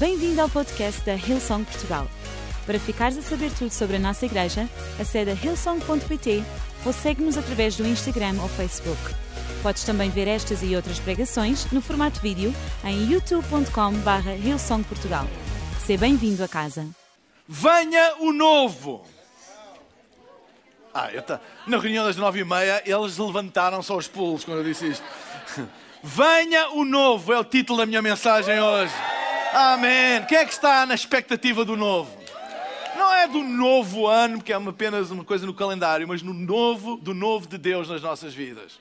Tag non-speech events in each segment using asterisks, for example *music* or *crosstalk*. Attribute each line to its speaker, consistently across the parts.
Speaker 1: Bem-vindo ao podcast da Hillsong Portugal. Para ficares a saber tudo sobre a nossa igreja, acede a hillsong.pt ou segue-nos através do Instagram ou Facebook. Podes também ver estas e outras pregações no formato vídeo em youtube.com.br hillsongportugal. Seja bem-vindo a casa.
Speaker 2: Venha o novo! Ah, eu tá... Na reunião das nove e meia, eles levantaram-se aos pulos quando eu disse isto. *laughs* Venha o novo é o título da minha mensagem hoje. Amém. Quem é que está na expectativa do novo? Não é do novo ano, porque é apenas uma coisa no calendário, mas no novo, do novo de Deus nas nossas vidas.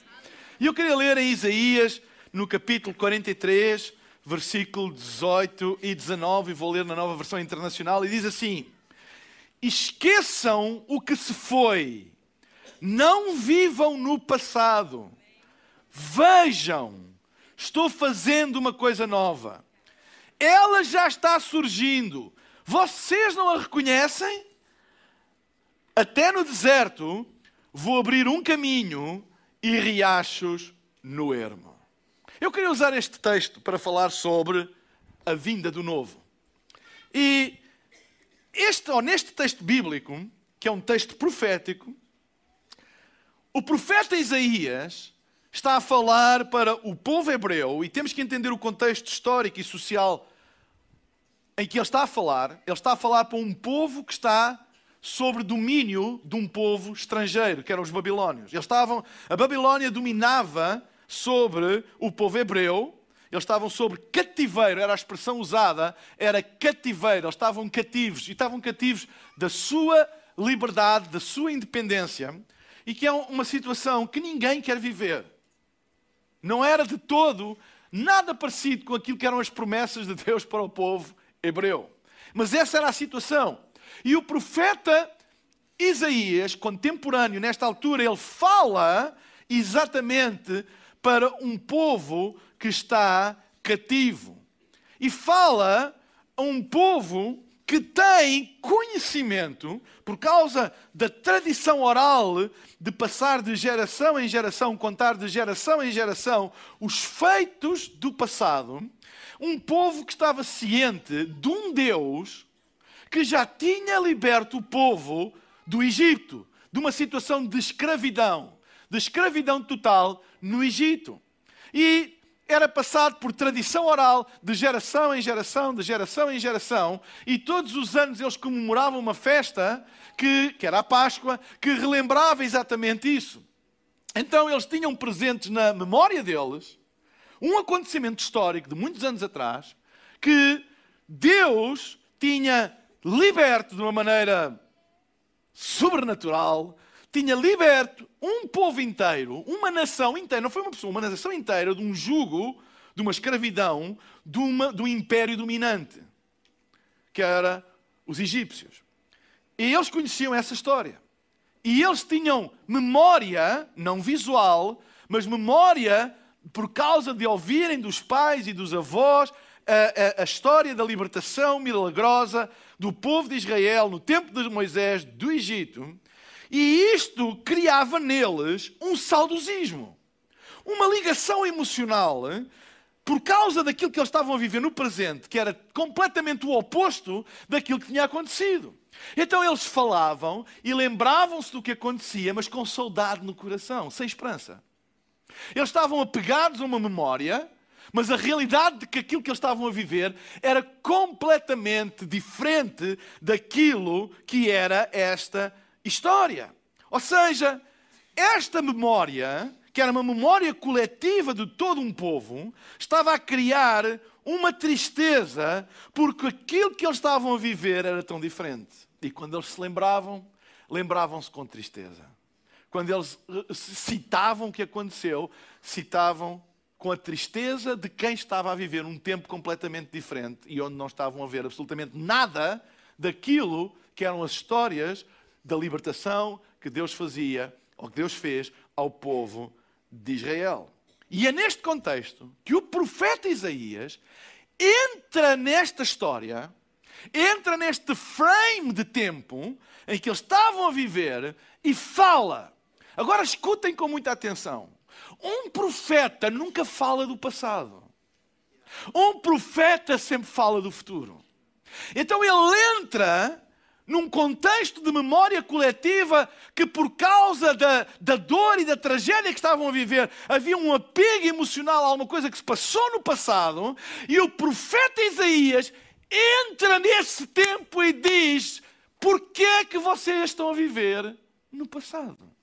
Speaker 2: E eu queria ler em Isaías, no capítulo 43, versículo 18 e 19, e vou ler na nova versão internacional, e diz assim: Esqueçam o que se foi, não vivam no passado, vejam, estou fazendo uma coisa nova. Ela já está surgindo. Vocês não a reconhecem? Até no deserto vou abrir um caminho e riachos no ermo. Eu queria usar este texto para falar sobre a vinda do novo. E este, ou neste texto bíblico, que é um texto profético, o profeta Isaías está a falar para o povo hebreu, e temos que entender o contexto histórico e social em que ele está a falar. Ele está a falar para um povo que está sobre domínio de um povo estrangeiro, que eram os babilónios. Eles estavam, a Babilónia dominava sobre o povo hebreu, eles estavam sobre cativeiro, era a expressão usada, era cativeiro, eles estavam cativos, e estavam cativos da sua liberdade, da sua independência, e que é uma situação que ninguém quer viver. Não era de todo nada parecido com aquilo que eram as promessas de Deus para o povo hebreu. Mas essa era a situação. E o profeta Isaías, contemporâneo nesta altura, ele fala exatamente para um povo que está cativo. E fala a um povo que tem conhecimento, por causa da tradição oral de passar de geração em geração, contar de geração em geração os feitos do passado, um povo que estava ciente de um Deus que já tinha liberto o povo do Egito, de uma situação de escravidão, de escravidão total no Egito. E era passado por tradição oral, de geração em geração, de geração em geração, e todos os anos eles comemoravam uma festa, que, que era a Páscoa, que relembrava exatamente isso. Então eles tinham presentes na memória deles um acontecimento histórico de muitos anos atrás, que Deus tinha liberto de uma maneira sobrenatural tinha liberto um povo inteiro, uma nação inteira, não foi uma pessoa, uma nação inteira de um jugo, de uma escravidão, de, uma, de um império dominante, que era os egípcios. E eles conheciam essa história. E eles tinham memória, não visual, mas memória por causa de ouvirem dos pais e dos avós a, a, a, história da libertação milagrosa do povo de Israel no tempo de Moisés do Egito. E isto criava neles um saudosismo, uma ligação emocional por causa daquilo que eles estavam a viver no presente, que era completamente o oposto daquilo que tinha acontecido. Então eles falavam e lembravam-se do que acontecia, mas com saudade no coração, sem esperança. Eles estavam apegados a uma memória, mas a realidade de que aquilo que eles estavam a viver era completamente diferente daquilo que era esta história. Ou seja, esta memória, que era uma memória coletiva de todo um povo, estava a criar uma tristeza porque aquilo que eles estavam a viver era tão diferente. E quando eles se lembravam, lembravam-se com tristeza. Quando eles eh, citavam o que aconteceu, citavam com a tristeza de quem estava a viver um tempo completamente diferente e onde não estavam a ver absolutamente nada daquilo que eram as histórias da libertação que Deus fazia, ou que Deus fez ao povo de Israel. E é neste contexto que o profeta Isaías entra nesta história, entra neste frame de tempo em que eles estavam a viver e fala. Agora escutem com muita atenção. Um profeta nunca fala do passado. Um profeta sempre fala do futuro. Então ele entra num contexto de memória coletiva que, por causa da, da dor e da tragédia que estavam a viver, havia um apego emocional a alguma coisa que se passou no passado, e o profeta Isaías entra nesse tempo e diz: Por que é que vocês estão a viver no passado?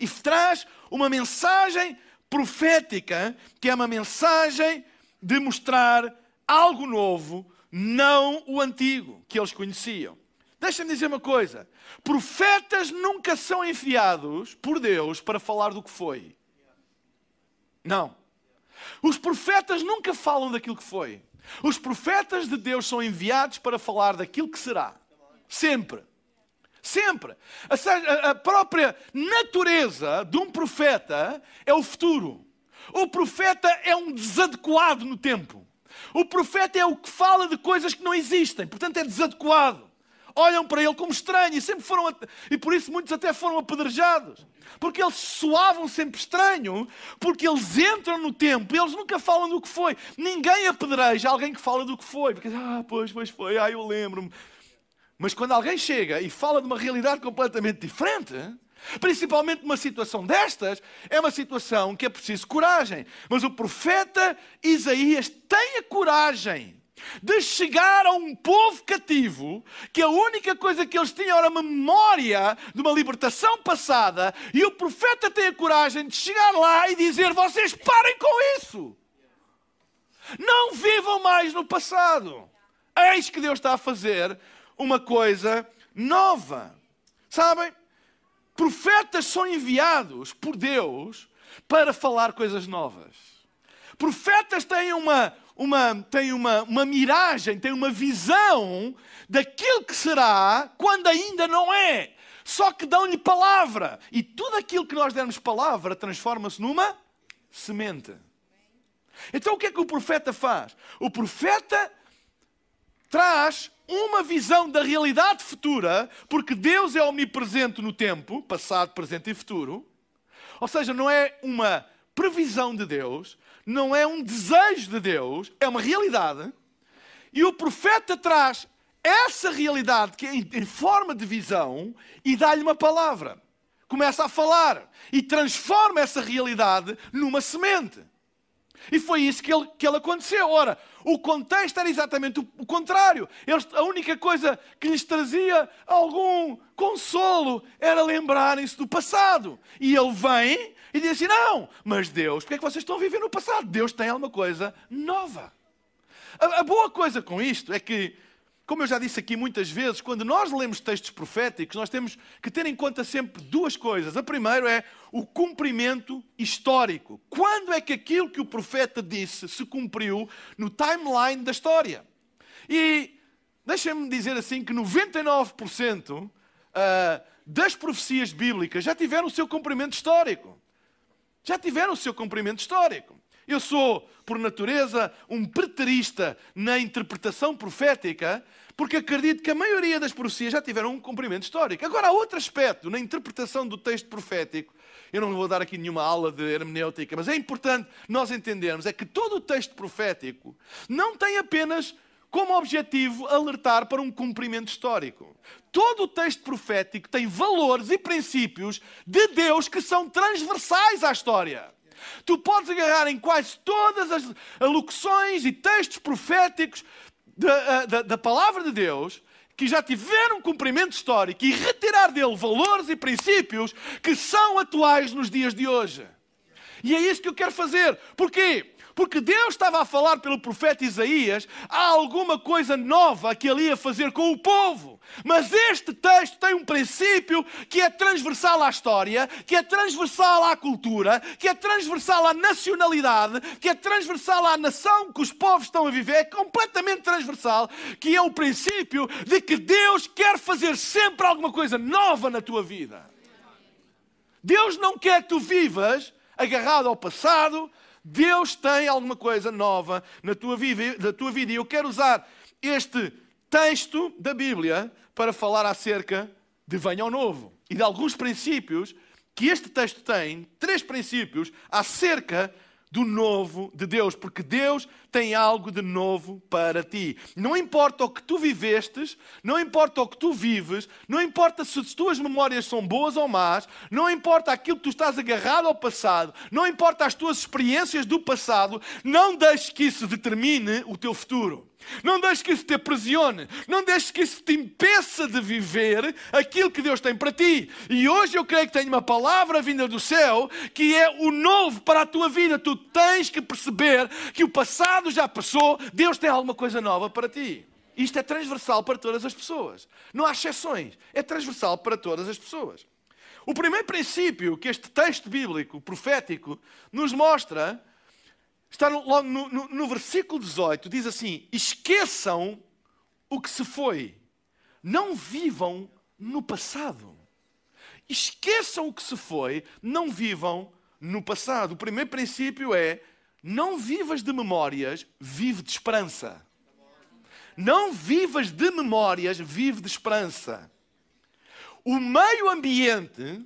Speaker 2: E traz uma mensagem profética, que é uma mensagem de mostrar algo novo não o antigo que eles conheciam. Deixa-me dizer uma coisa: profetas nunca são enviados por Deus para falar do que foi. Não. Os profetas nunca falam daquilo que foi. Os profetas de Deus são enviados para falar daquilo que será. Sempre. Sempre. A própria natureza de um profeta é o futuro. O profeta é um desadequado no tempo. O profeta é o que fala de coisas que não existem, portanto é desadequado. Olham para ele como estranho e sempre foram e por isso muitos até foram apedrejados. Porque eles soavam sempre estranho, porque eles entram no tempo, eles nunca falam do que foi. Ninguém apedreja alguém que fala do que foi, porque ah, pois, pois foi, ah, eu lembro-me. Mas quando alguém chega e fala de uma realidade completamente diferente, Principalmente numa situação destas, é uma situação que é preciso coragem. Mas o profeta Isaías tem a coragem de chegar a um povo cativo que a única coisa que eles tinham era uma memória de uma libertação passada, e o profeta tem a coragem de chegar lá e dizer: Vocês parem com isso! Não vivam mais no passado. Eis que Deus está a fazer uma coisa nova. Sabem? Profetas são enviados por Deus para falar coisas novas. Profetas têm uma, uma, têm uma, uma miragem, têm uma visão daquilo que será quando ainda não é. Só que dão-lhe palavra. E tudo aquilo que nós dermos palavra transforma-se numa semente. Então o que é que o profeta faz? O profeta traz uma visão da realidade futura, porque Deus é omnipresente no tempo, passado, presente e futuro. Ou seja, não é uma previsão de Deus, não é um desejo de Deus, é uma realidade. E o profeta traz essa realidade que é em forma de visão e dá-lhe uma palavra. Começa a falar e transforma essa realidade numa semente. E foi isso que ele, que ele aconteceu. Ora, o contexto era exatamente o, contrário. Eles, a única coisa que lhes trazia algum consolo era lembrarem-se do passado. E ele vem e diz assim: Não, mas Deus, porque é que vocês estão a viver no passado? Deus tem alguma coisa nova. A, a boa coisa com isto é que como eu já disse aqui muitas vezes, quando nós lemos textos proféticos, nós temos que ter em conta sempre duas coisas. A primeira é o cumprimento histórico. Quando é que aquilo que o profeta disse se cumpriu no timeline da história? E deixem-me dizer assim que 99% ah, das profecias bíblicas já tiveram o seu cumprimento histórico. Já tiveram o seu cumprimento histórico. Eu sou, por natureza, um preterista na interpretação profética, porque acredito que a maioria das profecias já tiveram um cumprimento histórico. Agora, há outro aspecto na interpretação do texto profético. Eu não vou dar aqui nenhuma aula de hermenêutica, mas é importante nós entendermos é que todo o texto profético não tem apenas como objetivo alertar para um cumprimento histórico. Todo o texto profético tem valores e princípios de Deus que são transversais à história. Tu podes agarrar em quase todas as alocuções e textos proféticos da, da, da palavra de Deus que já tiveram cumprimento histórico e retirar dele valores e princípios que são atuais nos dias de hoje. E é isso que eu quero fazer. Porquê? Porque Deus estava a falar pelo profeta Isaías, há alguma coisa nova que ele ia fazer com o povo. Mas este texto tem um princípio que é transversal à história, que é transversal à cultura, que é transversal à nacionalidade, que é transversal à nação que os povos estão a viver, é completamente transversal, que é o princípio de que Deus quer fazer sempre alguma coisa nova na tua vida. Deus não quer que tu vivas agarrado ao passado, Deus tem alguma coisa nova na tua vida, na tua vida. E eu quero usar este texto da Bíblia para falar acerca de venho ao novo e de alguns princípios que este texto tem, três princípios acerca do novo de Deus, porque Deus tem algo de novo para ti. Não importa o que tu vivestes, não importa o que tu vives, não importa se as tuas memórias são boas ou más, não importa aquilo que tu estás agarrado ao passado, não importa as tuas experiências do passado, não deixes que isso determine o teu futuro. Não deixes que isso te aprisione. Não deixes que isso te impeça de viver aquilo que Deus tem para ti. E hoje eu creio que tenho uma palavra vinda do céu que é o novo para a tua vida. Tu tens que perceber que o passado já passou, Deus tem alguma coisa nova para ti. Isto é transversal para todas as pessoas. Não há exceções. É transversal para todas as pessoas. O primeiro princípio que este texto bíblico, profético, nos mostra está logo no, no, no versículo 18, diz assim: Esqueçam o que se foi, não vivam no passado. Esqueçam o que se foi, não vivam no passado. O primeiro princípio é: não vivas de memórias, vive de esperança. Não vivas de memórias, vive de esperança. O meio ambiente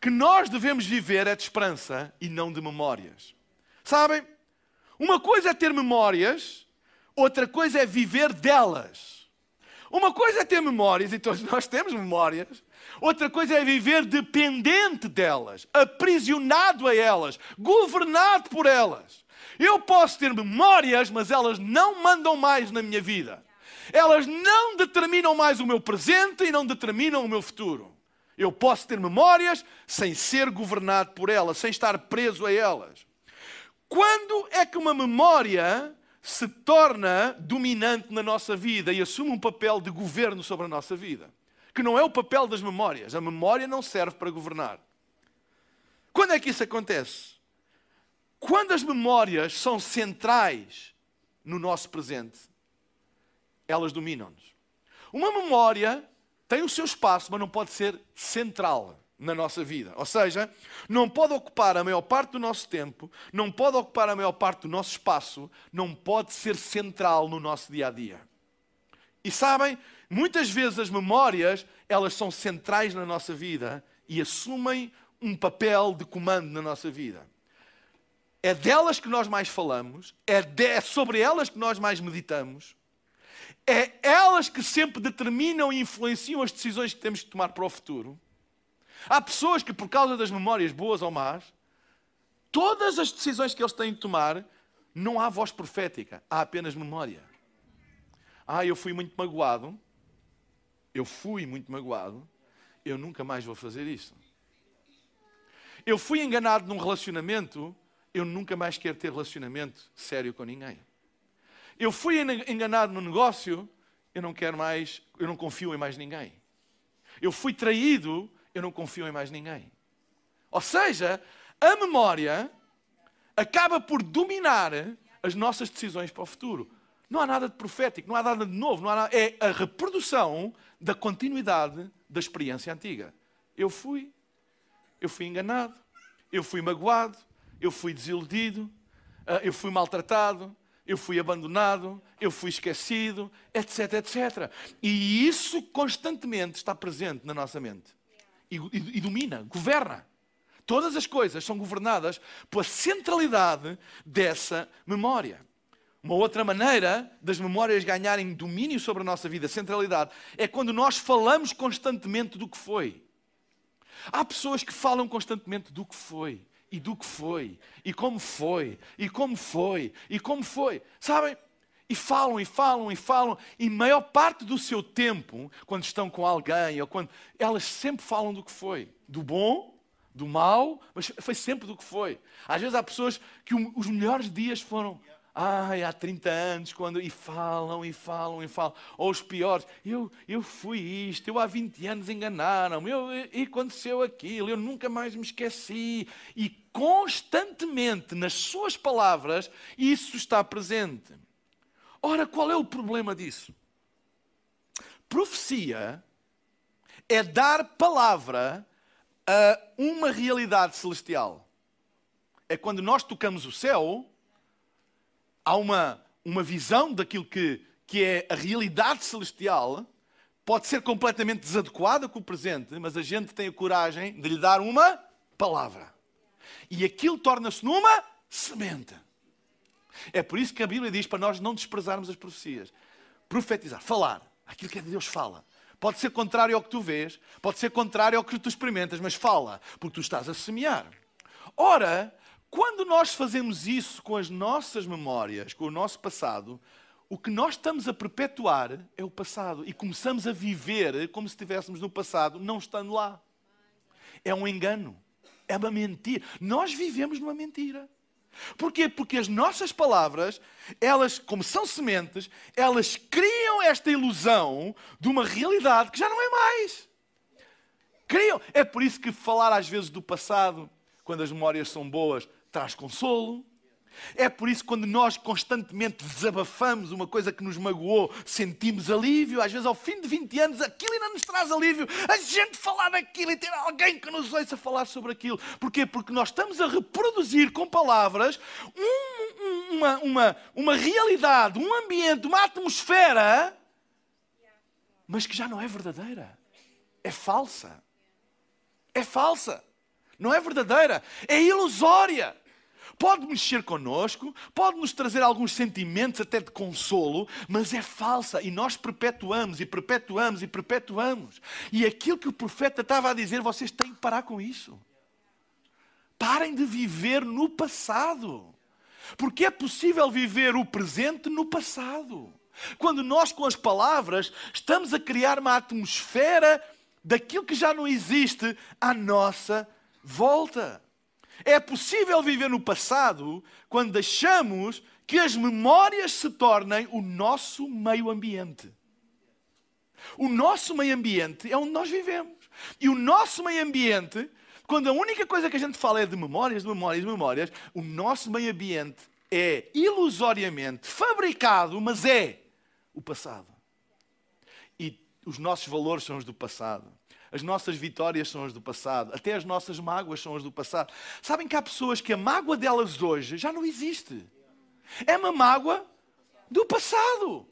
Speaker 2: que nós devemos viver é de esperança e não de memórias. Sabem? Uma coisa é ter memórias, outra coisa é viver delas. Uma coisa é ter memórias, e todos nós temos memórias. Outra coisa é viver dependente delas, aprisionado a elas, governado por elas. Eu posso ter memórias, mas elas não mandam mais na minha vida. Elas não determinam mais o meu presente e não determinam o meu futuro. Eu posso ter memórias sem ser governado por elas, sem estar preso a elas. Quando é que uma memória se torna dominante na nossa vida e assume um papel de governo sobre a nossa vida? Que não é o papel das memórias. A memória não serve para governar. Quando é que isso acontece? Quando as memórias são centrais no nosso presente, elas dominam-nos. Uma memória tem o seu espaço, mas não pode ser central na nossa vida. Ou seja, não pode ocupar a maior parte do nosso tempo, não pode ocupar a maior parte do nosso espaço, não pode ser central no nosso dia a dia. E sabem, muitas vezes as memórias, elas são centrais na nossa vida e assumem um papel de comando na nossa vida. É delas que nós mais falamos, é, de, é sobre elas que nós mais meditamos, é elas que sempre determinam e influenciam as decisões que temos que tomar para o futuro. Há pessoas que, por causa das memórias boas ou más, todas as decisões que eles têm de tomar, não há voz profética, há apenas memória. Ah, eu fui muito magoado, eu fui muito magoado, eu nunca mais vou fazer isso. Eu fui enganado num relacionamento, eu nunca mais quero ter relacionamento sério com ninguém. Eu fui enganado no negócio, eu não quero mais, eu não confio em mais ninguém. Eu fui traído, eu não confio em mais ninguém. Ou seja, a memória acaba por dominar as nossas decisões para o futuro. Não há nada de profético, não há nada de novo, não há nada, é a reprodução da continuidade da experiência antiga. Eu fui, eu fui enganado, eu fui magoado, eu fui desiludido, ah, eu fui maltratado, eu fui abandonado, eu fui esquecido, etc, etc. E isso constantemente está presente na nossa mente e, e, e domina, governa. Todas as coisas são governadas pela centralidade dessa memória. Uma outra maneira das memórias ganharem domínio sobre a nossa vida, centralidade, é quando nós falamos constantemente do que foi. Há pessoas que falam constantemente do que foi, e do que foi, e como foi, e como foi, e como foi. Sabem? E falam, e falam, e falam, e maior parte do seu tempo, quando estão com alguém, ou quando. Elas sempre falam do que foi. Do bom, do mal, mas foi sempre do que foi. Às vezes há pessoas que os melhores dias foram. Ai, há 30 anos, quando. E falam, e falam, e falam. Ou os piores. Eu, eu fui isto, eu há 20 anos enganaram-me, e aconteceu aquilo, eu nunca mais me esqueci. E constantemente, nas suas palavras, isso está presente. Ora, qual é o problema disso? Profecia é dar palavra a uma realidade celestial. É quando nós tocamos o céu, há uma, uma visão daquilo que, que é a realidade celestial, pode ser completamente desadequada com o presente, mas a gente tem a coragem de lhe dar uma palavra. E aquilo torna-se numa semente. É por isso que a Bíblia diz para nós não desprezarmos as profecias. Profetizar, falar, aquilo que é de Deus fala. Pode ser contrário ao que tu vês, pode ser contrário ao que tu experimentas, mas fala, porque tu estás a semear. Ora, quando nós fazemos isso com as nossas memórias, com o nosso passado, o que nós estamos a perpetuar é o passado e começamos a viver como se estivéssemos no passado, não estando lá. É um engano, é uma mentira. Nós vivemos numa mentira. Porquê? Porque as nossas palavras, elas, como são sementes, elas criam esta ilusão de uma realidade que já não é mais. Criam. É por isso que falar às vezes do passado, quando as memórias são boas, traz consolo. É por isso que quando nós constantemente desabafamos uma coisa que nos magoou, sentimos alívio. Às vezes, ao fim de 20 anos, aquilo ainda nos traz alívio. A gente falar daquilo e ter alguém que nos ouça falar sobre aquilo. Porquê? Porque nós estamos a reproduzir com palavras um, uma, uma, uma realidade, um ambiente, uma atmosfera, mas que já não é verdadeira. É falsa. É falsa. Não é verdadeira. É ilusória pode mexer connosco, pode nos trazer alguns sentimentos até de consolo, mas é falsa e nós perpetuamos e perpetuamos e perpetuamos. E aquilo que o profeta estava a dizer, vocês têm que parar com isso. Parem de viver no passado. Porque é possível viver o presente no passado. Quando nós, com as palavras, estamos a criar uma atmosfera daquilo que já não existe à nossa volta. É possível viver no passado quando deixamos que as memórias se tornem o nosso meio ambiente. O nosso meio ambiente é onde nós vivemos. E o nosso meio ambiente, quando a única coisa que a gente fala é de memórias, de memórias, de memórias, o nosso meio ambiente é ilusoriamente fabricado, mas é o passado. E os nossos valores são os do passado. As nossas vitórias são as do passado, até as nossas mágoas são as do passado. Sabem que há pessoas que a mágoa delas hoje já não existe. É uma mágoa do passado.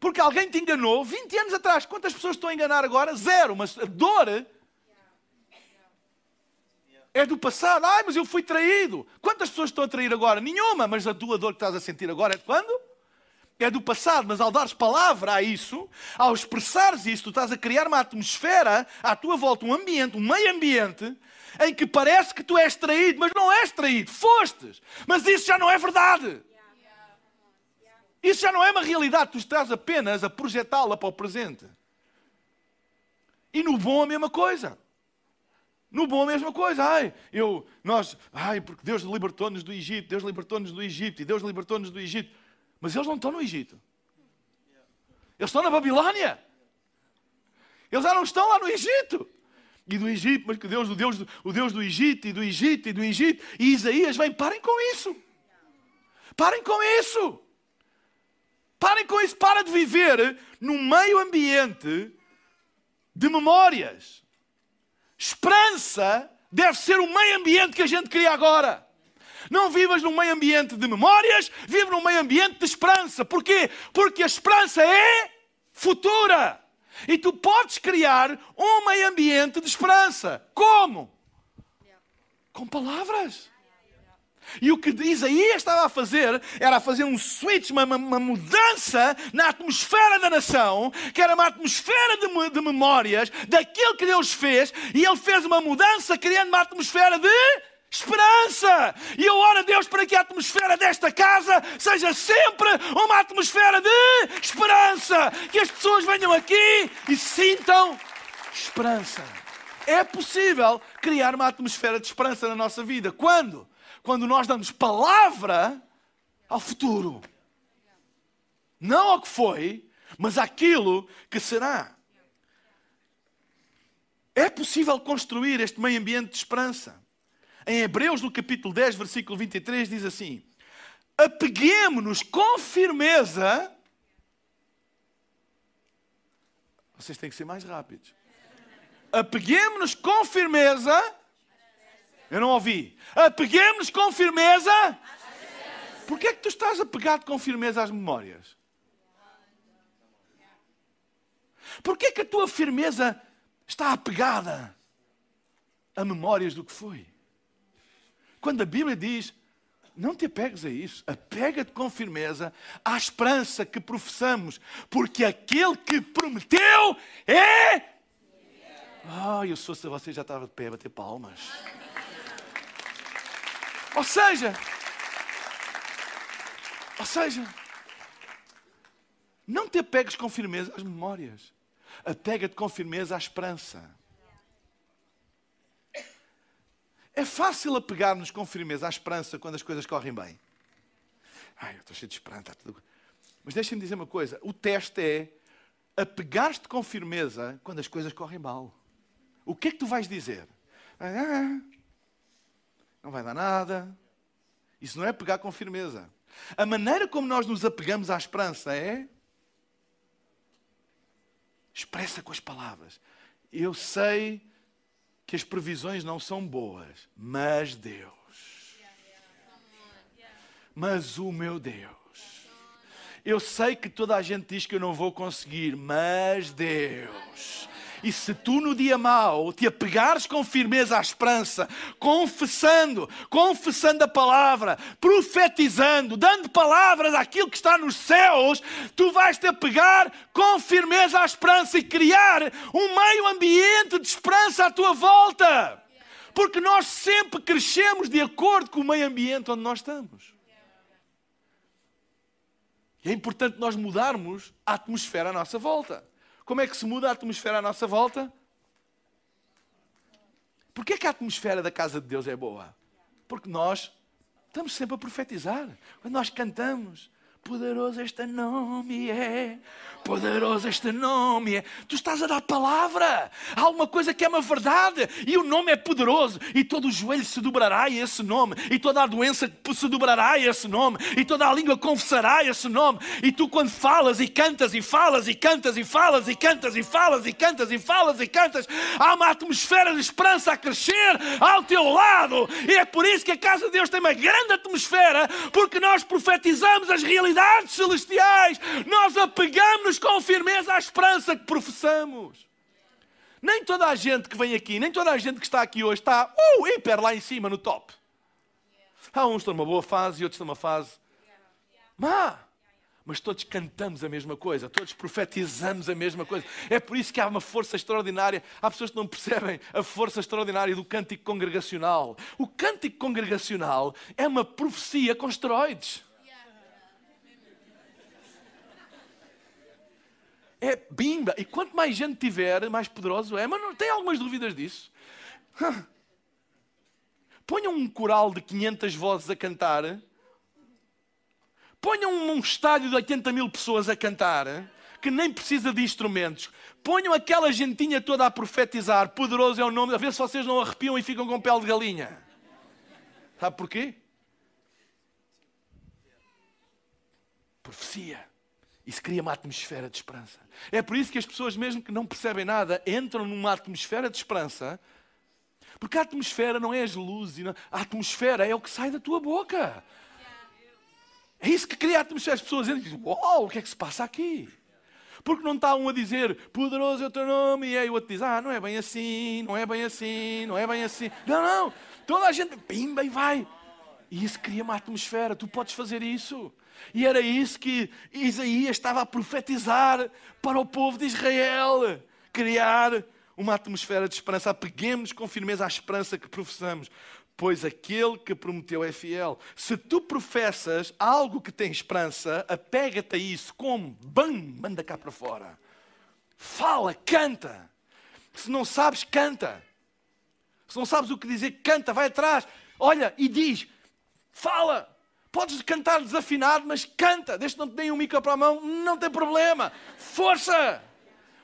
Speaker 2: Porque alguém te enganou 20 anos atrás. Quantas pessoas estão a enganar agora? Zero. Mas a dor é do passado. Ai, mas eu fui traído. Quantas pessoas estão a trair agora? Nenhuma. Mas a tua dor que estás a sentir agora é de quando? É do passado, mas ao dares palavra a isso, ao expressares isso, tu estás a criar uma atmosfera à tua volta, um ambiente, um meio ambiente, em que parece que tu és traído, mas não és traído, fostes. Mas isso já não é verdade. Isso já não é uma realidade, tu estás apenas a projetá-la para o presente. E no bom a mesma coisa. No bom a mesma coisa. Ai, eu, nós, ai, porque Deus libertou-nos do Egito, Deus libertou-nos do Egito, e Deus libertou-nos do Egito. Mas eles não estão no Egito. Eles estão na Babilônia. Eles já não estão lá no Egito. E do Egito, mas que Deus, o Deus, o Deus do Egito e do Egito e do Egito. E Isaías vem, parem com isso. Parem com isso. Parem com isso. Para de viver num meio ambiente de memórias. Esperança deve ser o meio ambiente que a gente cria agora. Não vivas num meio ambiente de memórias, vive num meio ambiente de esperança. Porquê? Porque a esperança é futura. E tu podes criar um meio ambiente de esperança. Como? Com palavras. E o que Isaías estava a fazer era fazer um switch, uma, uma, mudança na atmosfera da nação, que era uma atmosfera de, de memórias daquilo que Deus fez, e ele fez uma mudança criando uma atmosfera de Esperança! E eu oro a Deus para que a atmosfera desta casa seja sempre uma atmosfera de esperança. Que as pessoas venham aqui e sintam esperança. É possível criar uma atmosfera de esperança na nossa vida. Quando? Quando nós damos palavra ao futuro. Não ao que foi, mas àquilo que será. É possível construir este meio ambiente de esperança em Hebreus, no capítulo 10, versículo 23, diz assim: Apeguemos-nos com firmeza. Vocês têm que ser mais rápidos. Apeguemos-nos com firmeza. Eu não ouvi. Apeguemos-nos com firmeza. Porquê é que tu estás apegado com firmeza às memórias? Porquê é que a tua firmeza está apegada a memórias do que foi? Quando a Bíblia diz Não te apegues a isso. Apega-te com firmeza à esperança que professamos, porque aquele que prometeu é. Ah, oh, eu se fosse a você já estava de pé a bater palmas. Ou seja, ou seja, não te apegues com firmeza às memórias. Apega-te com firmeza à esperança. É fácil apegar-nos com firmeza à esperança quando as coisas correm bem. Ai, eu estou cheio de esperança. Tudo... Mas deixem-me dizer uma coisa: o teste é apegar-te com firmeza quando as coisas correm mal. O que é que tu vais dizer? Ah, não vai dar nada. Isso não é pegar com firmeza. A maneira como nós nos apegamos à esperança é expressa com as palavras. Eu sei que as previsões não são boas, mas Deus. Mas o meu Deus. Eu sei que toda a gente diz que eu não vou conseguir, mas Deus e se tu no dia mau te apegares com firmeza à esperança, confessando, confessando a palavra, profetizando, dando palavras àquilo que está nos céus, tu vais te apegar com firmeza à esperança e criar um meio ambiente de esperança à tua volta. Porque nós sempre crescemos de acordo com o meio ambiente onde nós estamos. É importante nós mudarmos a atmosfera à nossa volta. Como é que se muda a atmosfera à nossa volta? Porquê que a atmosfera da casa de Deus é boa? Porque nós estamos sempre a profetizar. Quando nós cantamos, Poderoso este nome é, poderoso este nome é. Tu estás a dar palavra, há alguma coisa que é uma verdade, e o nome é poderoso, e todo o joelho se dobrará a esse nome, e toda a doença se dobrará a esse nome, e toda a língua confessará esse nome. E tu, quando falas e cantas e falas e cantas e falas e cantas e falas e cantas e falas e cantas, há uma atmosfera de esperança a crescer ao teu lado, e é por isso que a casa de Deus tem uma grande atmosfera, porque nós profetizamos as realidades realidades celestiais, nós apegamos-nos com firmeza à esperança que professamos. Nem toda a gente que vem aqui, nem toda a gente que está aqui hoje está uh, hiper lá em cima, no top. Há uns que estão numa boa fase e outros estão numa fase má. Mas todos cantamos a mesma coisa, todos profetizamos a mesma coisa. É por isso que há uma força extraordinária. Há pessoas que não percebem a força extraordinária do cântico congregacional. O cântico congregacional é uma profecia com esteroides. É bimba. E quanto mais gente tiver, mais poderoso é. Mas não tem algumas dúvidas disso. *laughs* Ponham um coral de 500 vozes a cantar. Ponham um estádio de 80 mil pessoas a cantar, que nem precisa de instrumentos. Ponham aquela gentinha toda a profetizar. Poderoso é o nome. A ver se vocês não arrepiam e ficam com pele de galinha. Sabe porquê? Profecia. Isso cria uma atmosfera de esperança. É por isso que as pessoas, mesmo que não percebem nada, entram numa atmosfera de esperança. Porque a atmosfera não é as luzes, a atmosfera é o que sai da tua boca. É isso que cria a atmosfera. As pessoas dizem: Uau, o que é que se passa aqui? Porque não está um a dizer poderoso é o teu nome, e aí o outro diz: Ah, não é bem assim, não é bem assim, não é bem assim. Não, não. Toda a gente, pimba e vai. E isso cria uma atmosfera. Tu podes fazer isso. E era isso que Isaías estava a profetizar para o povo de Israel. Criar uma atmosfera de esperança. Apeguemos com firmeza à esperança que professamos. Pois aquele que prometeu é fiel. Se tu professas algo que tem esperança, apega-te a isso. Como? Bam! Manda cá para fora. Fala, canta. Se não sabes, canta. Se não sabes o que dizer, canta, vai atrás. Olha e diz: fala. Podes cantar desafinado, mas canta. Desde que não te deem um micro para a mão, não tem problema. Força!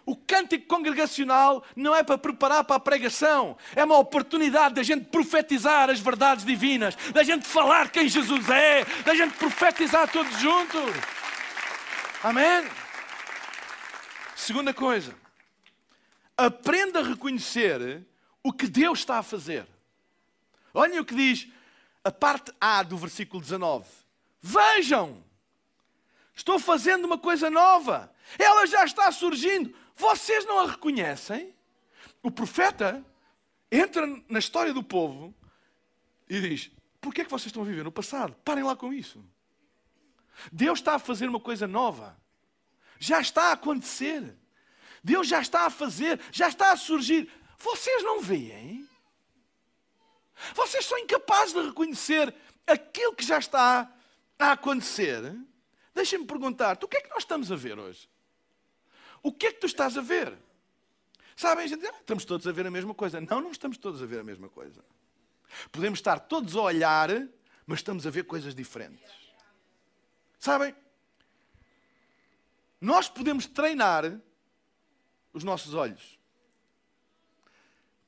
Speaker 2: O cântico congregacional não é para preparar para a pregação, é uma oportunidade da gente profetizar as verdades divinas, da gente falar quem Jesus é, da gente profetizar todos juntos. Amém? Segunda coisa, aprenda a reconhecer o que Deus está a fazer. Olhem o que diz a parte A do versículo 19. Vejam, estou fazendo uma coisa nova, ela já está surgindo, vocês não a reconhecem? O profeta entra na história do povo e diz: Porquê é que vocês estão a viver no passado? Parem lá com isso. Deus está a fazer uma coisa nova. Já está a acontecer. Deus já está a fazer, já está a surgir. Vocês não veem? Vocês são incapazes de reconhecer aquilo que já está a acontecer? Deixem-me perguntar, o que é que nós estamos a ver hoje? O que é que tu estás a ver? Sabem, gente, ah, estamos todos a ver a mesma coisa. Não, não estamos todos a ver a mesma coisa. Podemos estar todos a olhar, mas estamos a ver coisas diferentes. Sabem? Nós podemos treinar os nossos olhos.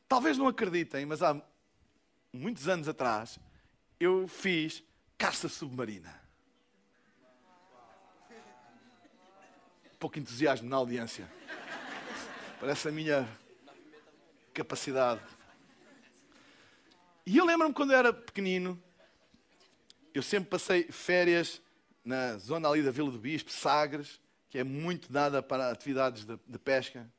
Speaker 2: Talvez não acreditem, mas há muitos anos atrás eu fiz caça submarina. Pouco entusiasmo na audiência. Parece a minha capacidade. E eu lembro-me quando eu era pequenino, eu sempre passei férias na zona ali da Vila do Bispo, Sagres, que é muito dada para atividades de, de pesca.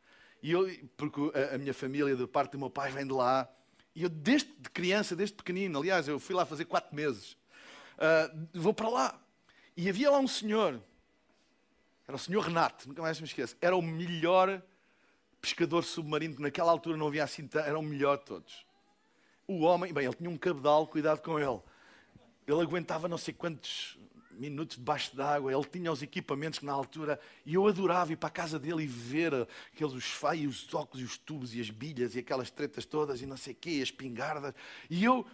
Speaker 2: E eu, porque a, a, minha família, da parte do meu pai, vem de lá. E eu, desde criança, desde pequenino, aliás, eu fui lá fazer quatro meses, uh, vou para lá. E havia lá um senhor, era o senhor Renato, nunca mais me esqueço, era o melhor pescador submarino, que naquela altura não havia assim, era o melhor de todos. O homem, bem, ele tinha um cabedal, cuidado com ele. Ele aguentava não sei quantos minutos debaixo d'água, ele tinha os equipamentos que na altura, e eu adorava ir para a casa dele e ver aqueles os feios, os óculos e os tubos e as bilhas e aquelas tretas todas e não sei o quê, as pingardas. E eu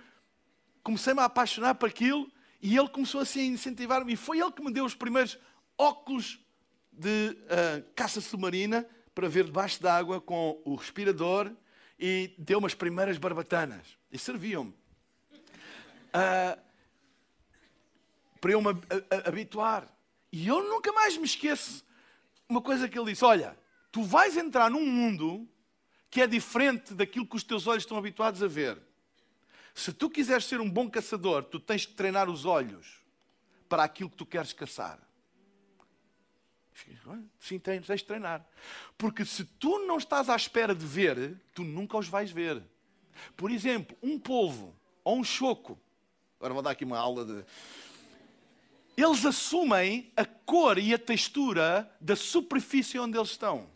Speaker 2: comecei-me a apaixonar por aquilo e ele começou assim a incentivar-me. E foi ele que me deu os primeiros óculos de uh, caça submarina para ver debaixo d'água com o respirador e deu umas primeiras barbatanas. E serviam-me. Uh, para eu me habituar. E eu nunca mais me esqueço uma coisa que ele disse: Olha, tu vais entrar num mundo que é diferente daquilo que os teus olhos estão habituados a ver. Se tu quiseres ser um bom caçador, tu tens que treinar os olhos para aquilo que tu queres caçar. Sim, tens, tens de treinar. Porque se tu não estás à espera de ver, tu nunca os vais ver. Por exemplo, um polvo ou um choco. Agora vou dar aqui uma aula de eles assumem a cor e a textura da superfície onde eles estão.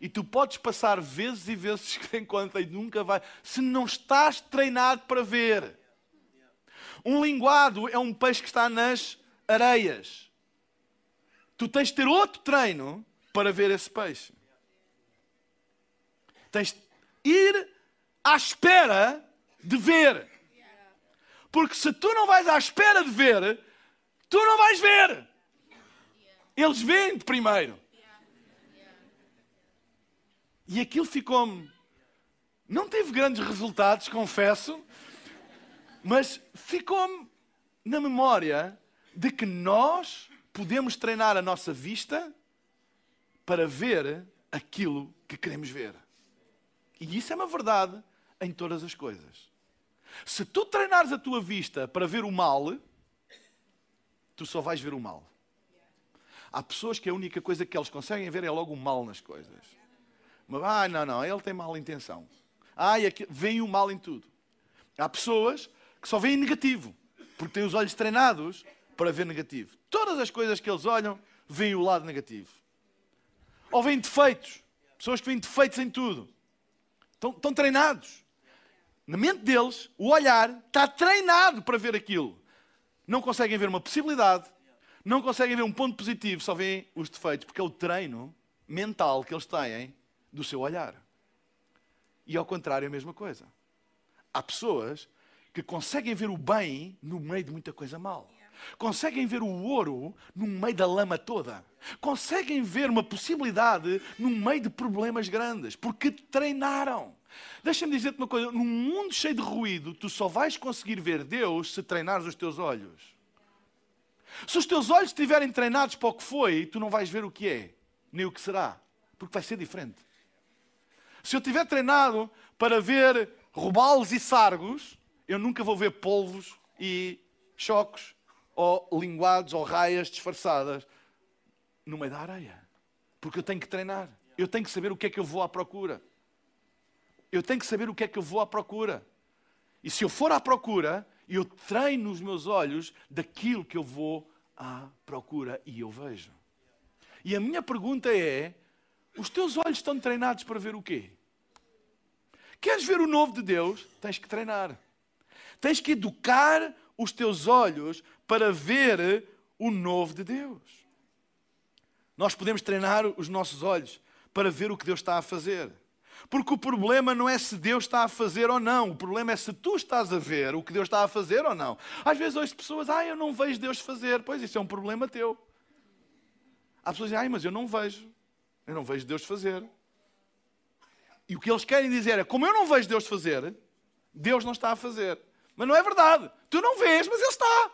Speaker 2: E tu podes passar vezes e vezes *laughs* sem conta e nunca vai. Se não estás treinado para ver. Um linguado é um peixe que está nas areias. Tu tens de ter outro treino para ver esse peixe. Tens de ir à espera de ver. Porque se tu não vais à espera de ver, Tu não vais ver. Eles veem-te primeiro. E aquilo ficou-me. Não teve grandes resultados, confesso, mas ficou-me na memória de que nós podemos treinar a nossa vista para ver aquilo que queremos ver. E isso é uma verdade em todas as coisas. Se tu treinares a tua vista para ver o mal, tu só vais ver o mal. Há pessoas que a única coisa que eles conseguem ver é logo o mal nas coisas. Mas, ah, não, não, ele tem mal intenção. Ah, aqui, vem o mal em tudo. Há pessoas que só veem negativo, porque têm os olhos treinados para ver negativo. Todas as coisas que eles olham, veem o lado negativo. Ou veem defeitos. Pessoas que veem defeitos em tudo. Estão treinados. Na mente deles, o olhar está treinado para ver aquilo não conseguem ver uma possibilidade, não conseguem ver um ponto positivo, só veem os defeitos, porque é o treino mental que eles têm do seu olhar. E ao contrário, é a mesma coisa. Há pessoas que conseguem ver o bem no meio de muita coisa mal. Conseguem ver o ouro no meio da lama toda. Conseguem ver uma possibilidade no meio de problemas grandes, porque treinaram. Deixa-me dizer-te uma coisa: num mundo cheio de ruído, tu só vais conseguir ver Deus se treinares os teus olhos. Se os teus olhos estiverem treinados para o que foi, tu não vais ver o que é, nem o que será, porque vai ser diferente. Se eu estiver treinado para ver robalos e sargos, eu nunca vou ver polvos e choques, ou linguados, ou raias disfarçadas no meio da areia. Porque eu tenho que treinar. Eu tenho que saber o que é que eu vou à procura. Eu tenho que saber o que é que eu vou à procura. E se eu for à procura eu treino os meus olhos daquilo que eu vou à procura e eu vejo. E a minha pergunta é: os teus olhos estão treinados para ver o quê? Queres ver o novo de Deus? Tens que treinar. Tens que educar os teus olhos para ver o novo de Deus. Nós podemos treinar os nossos olhos para ver o que Deus está a fazer. Porque o problema não é se Deus está a fazer ou não, o problema é se tu estás a ver o que Deus está a fazer ou não. Às vezes ouço pessoas, ah, eu não vejo Deus fazer. Pois isso é um problema teu. Há pessoas que dizem, ah, mas eu não vejo. Eu não vejo Deus fazer. E o que eles querem dizer é, como eu não vejo Deus fazer, Deus não está a fazer. Mas não é verdade. Tu não vês, mas Ele está.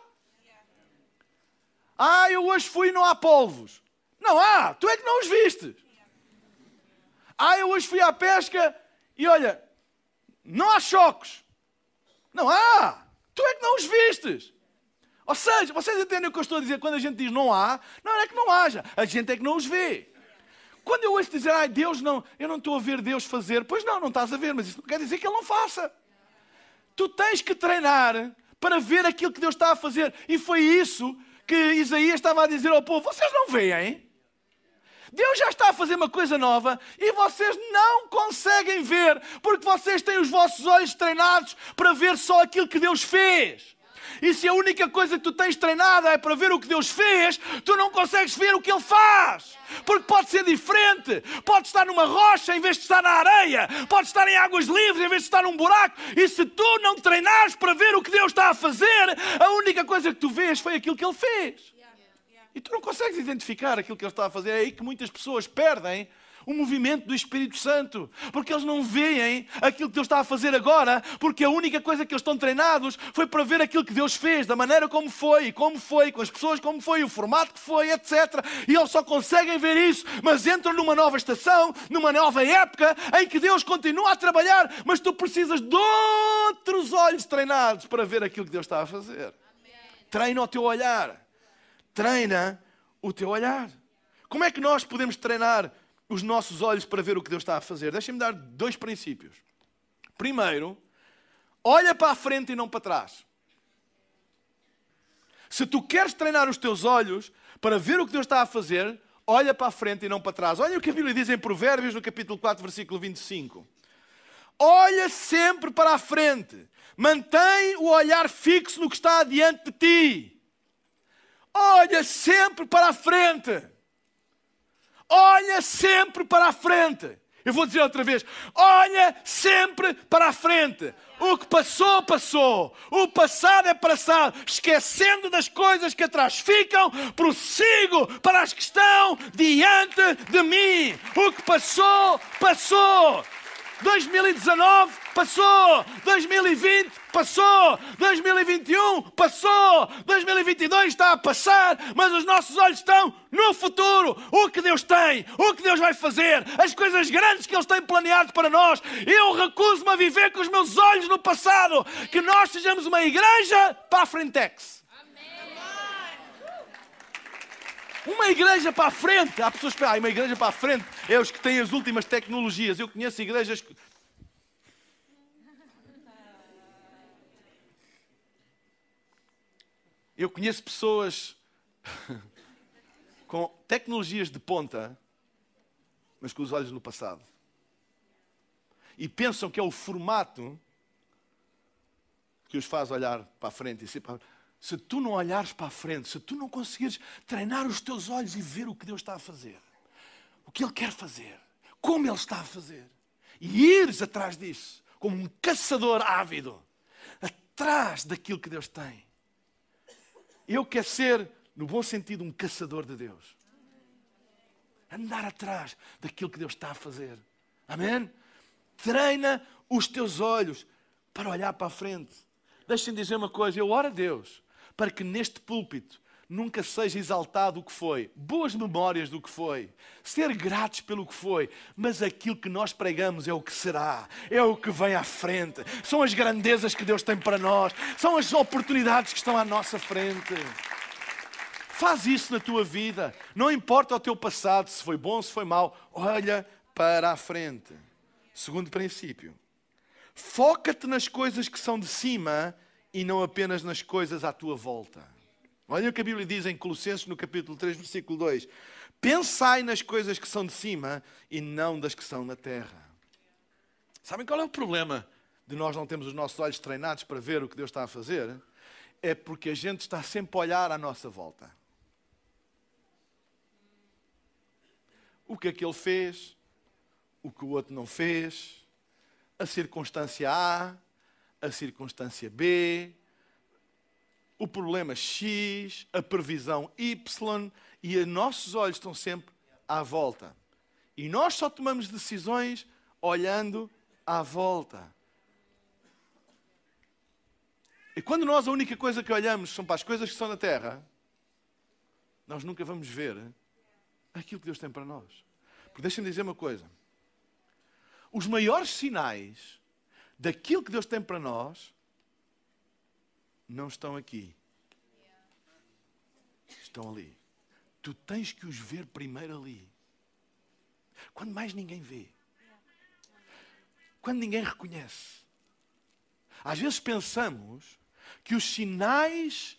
Speaker 2: Ah, eu hoje fui e não há polvos. Não há, tu é que não os viste. Ah, eu hoje fui à pesca e olha, não há choques. Não há, tu é que não os vistes. Ou seja, vocês entendem o que eu estou a dizer quando a gente diz não há? Não é que não haja, a gente é que não os vê. Quando eu ouço dizer, ai, Deus não, eu não estou a ver Deus fazer, pois não, não estás a ver, mas isso não quer dizer que Ele não faça. Tu tens que treinar para ver aquilo que Deus está a fazer. E foi isso que Isaías estava a dizer ao povo: vocês não veem? Deus já está a fazer uma coisa nova e vocês não conseguem ver, porque vocês têm os vossos olhos treinados para ver só aquilo que Deus fez. E se a única coisa que tu tens treinada é para ver o que Deus fez, tu não consegues ver o que Ele faz. Porque pode ser diferente. Pode estar numa rocha em vez de estar na areia. Pode estar em águas livres em vez de estar num buraco. E se tu não treinares para ver o que Deus está a fazer, a única coisa que tu vês foi aquilo que Ele fez. E tu não consegues identificar aquilo que Ele está a fazer. É aí que muitas pessoas perdem o movimento do Espírito Santo, porque eles não veem aquilo que Deus está a fazer agora, porque a única coisa que eles estão treinados foi para ver aquilo que Deus fez, da maneira como foi, como foi, com as pessoas como foi, o formato que foi, etc. E eles só conseguem ver isso, mas entram numa nova estação, numa nova época, em que Deus continua a trabalhar, mas tu precisas de outros olhos treinados para ver aquilo que Deus está a fazer. Treina o teu olhar. Treina o teu olhar. Como é que nós podemos treinar os nossos olhos para ver o que Deus está a fazer. Deixem-me dar dois princípios. Primeiro, olha para a frente e não para trás. Se tu queres treinar os teus olhos para ver o que Deus está a fazer, olha para a frente e não para trás. Olha o que a Bíblia diz em Provérbios, no capítulo 4, versículo 25. Olha sempre para a frente. Mantém o olhar fixo no que está diante de ti. Olha sempre para a frente. Olha sempre para a frente. Eu vou dizer outra vez: olha sempre para a frente. O que passou, passou. O passado é passado. Esquecendo das coisas que atrás ficam, prossigo para as que estão diante de mim. O que passou, passou. 2019 passou, 2020 passou, 2021 passou, 2022 está a passar, mas os nossos olhos estão no futuro. O que Deus tem, o que Deus vai fazer, as coisas grandes que Ele tem planeado para nós. Eu recuso-me a viver com os meus olhos no passado. Que nós sejamos uma igreja para a Frentex. Uma igreja para a frente. Há pessoas que ah, uma igreja para a frente é os que têm as últimas tecnologias. Eu conheço igrejas. Eu conheço pessoas *laughs* com tecnologias de ponta, mas com os olhos no passado. E pensam que é o formato que os faz olhar para a frente e para se tu não olhares para a frente, se tu não conseguires treinar os teus olhos e ver o que Deus está a fazer, o que Ele quer fazer, como Ele está a fazer, e ires atrás disso, como um caçador ávido, atrás daquilo que Deus tem. Eu quero ser, no bom sentido, um caçador de Deus. Andar atrás daquilo que Deus está a fazer. Amém? Treina os teus olhos para olhar para a frente. Deixem-me dizer uma coisa, eu oro a Deus para que neste púlpito nunca seja exaltado o que foi, boas memórias do que foi, ser gratos pelo que foi, mas aquilo que nós pregamos é o que será, é o que vem à frente, são as grandezas que Deus tem para nós, são as oportunidades que estão à nossa frente. Faz isso na tua vida, não importa o teu passado, se foi bom, se foi mau, olha para a frente. Segundo princípio, foca-te nas coisas que são de cima e não apenas nas coisas à tua volta. Olha o que a Bíblia diz em Colossenses, no capítulo 3, versículo 2: Pensai nas coisas que são de cima e não das que são na terra. Sabem qual é o problema de nós não termos os nossos olhos treinados para ver o que Deus está a fazer? É porque a gente está sempre a olhar à nossa volta. O que é que ele fez, o que o outro não fez, a circunstância A, a circunstância B, o problema X, a previsão Y, e os nossos olhos estão sempre à volta. E nós só tomamos decisões olhando à volta. E quando nós a única coisa que olhamos são para as coisas que são na terra, nós nunca vamos ver aquilo que Deus tem para nós. Porque deixem-me dizer uma coisa: os maiores sinais daquilo que Deus tem para nós não estão aqui. Estão ali. Tu tens que os ver primeiro ali. Quando mais ninguém vê. Quando ninguém reconhece. Às vezes pensamos que os sinais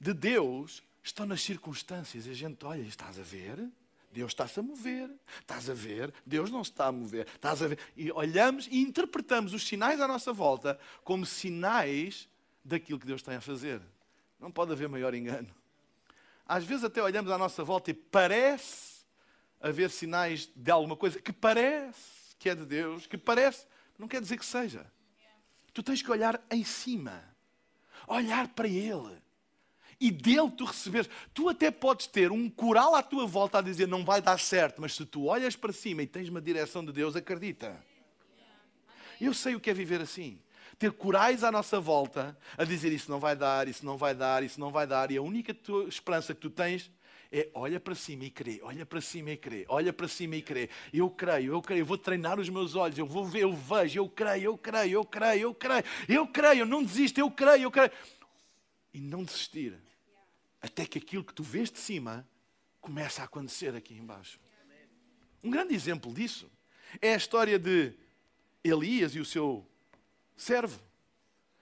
Speaker 2: de Deus estão nas circunstâncias. E a gente olha, estás a ver? Deus está-se a mover. Estás a ver? Deus não se está a mover. Estás a ver? E olhamos e interpretamos os sinais à nossa volta como sinais daquilo que Deus tem a fazer. Não pode haver maior engano. Às vezes até olhamos à nossa volta e parece haver sinais de alguma coisa que parece que é de Deus, que parece, não quer dizer que seja. Tu tens que olhar em cima, olhar para Ele e dele tu receberes. Tu até podes ter um coral à tua volta a dizer não vai dar certo, mas se tu olhas para cima e tens uma direção de Deus, acredita. Eu sei o que é viver assim ter corais à nossa volta a dizer isso não vai dar, isso não vai dar, isso não vai dar, e a única esperança que tu tens é olha para cima e crê, olha para cima e crê, olha para cima e crê. Eu creio, eu creio, eu vou treinar os meus olhos, eu vou ver, eu vejo, eu creio, eu creio, eu creio, eu creio, eu creio, eu não desisto, eu creio, eu creio. E não desistir. Até que aquilo que tu vês de cima começa a acontecer aqui embaixo. Um grande exemplo disso é a história de Elias e o seu servo.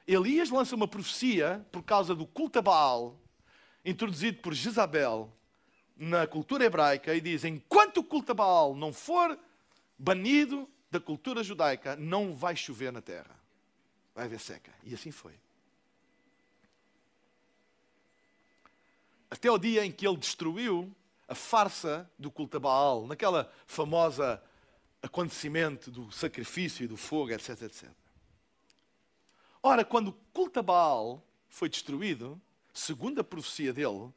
Speaker 2: Elias lança uma profecia por causa do culto a Baal, introduzido por Jezabel na cultura hebraica, e diz: enquanto o culto a Baal não for banido da cultura judaica, não vai chover na terra. Vai haver seca. E assim foi. Até o dia em que ele destruiu a farsa do culto a Baal, naquela famosa acontecimento do sacrifício e do fogo, etc, etc. Ora, quando o culto a Baal foi destruído, segundo a profecia dele,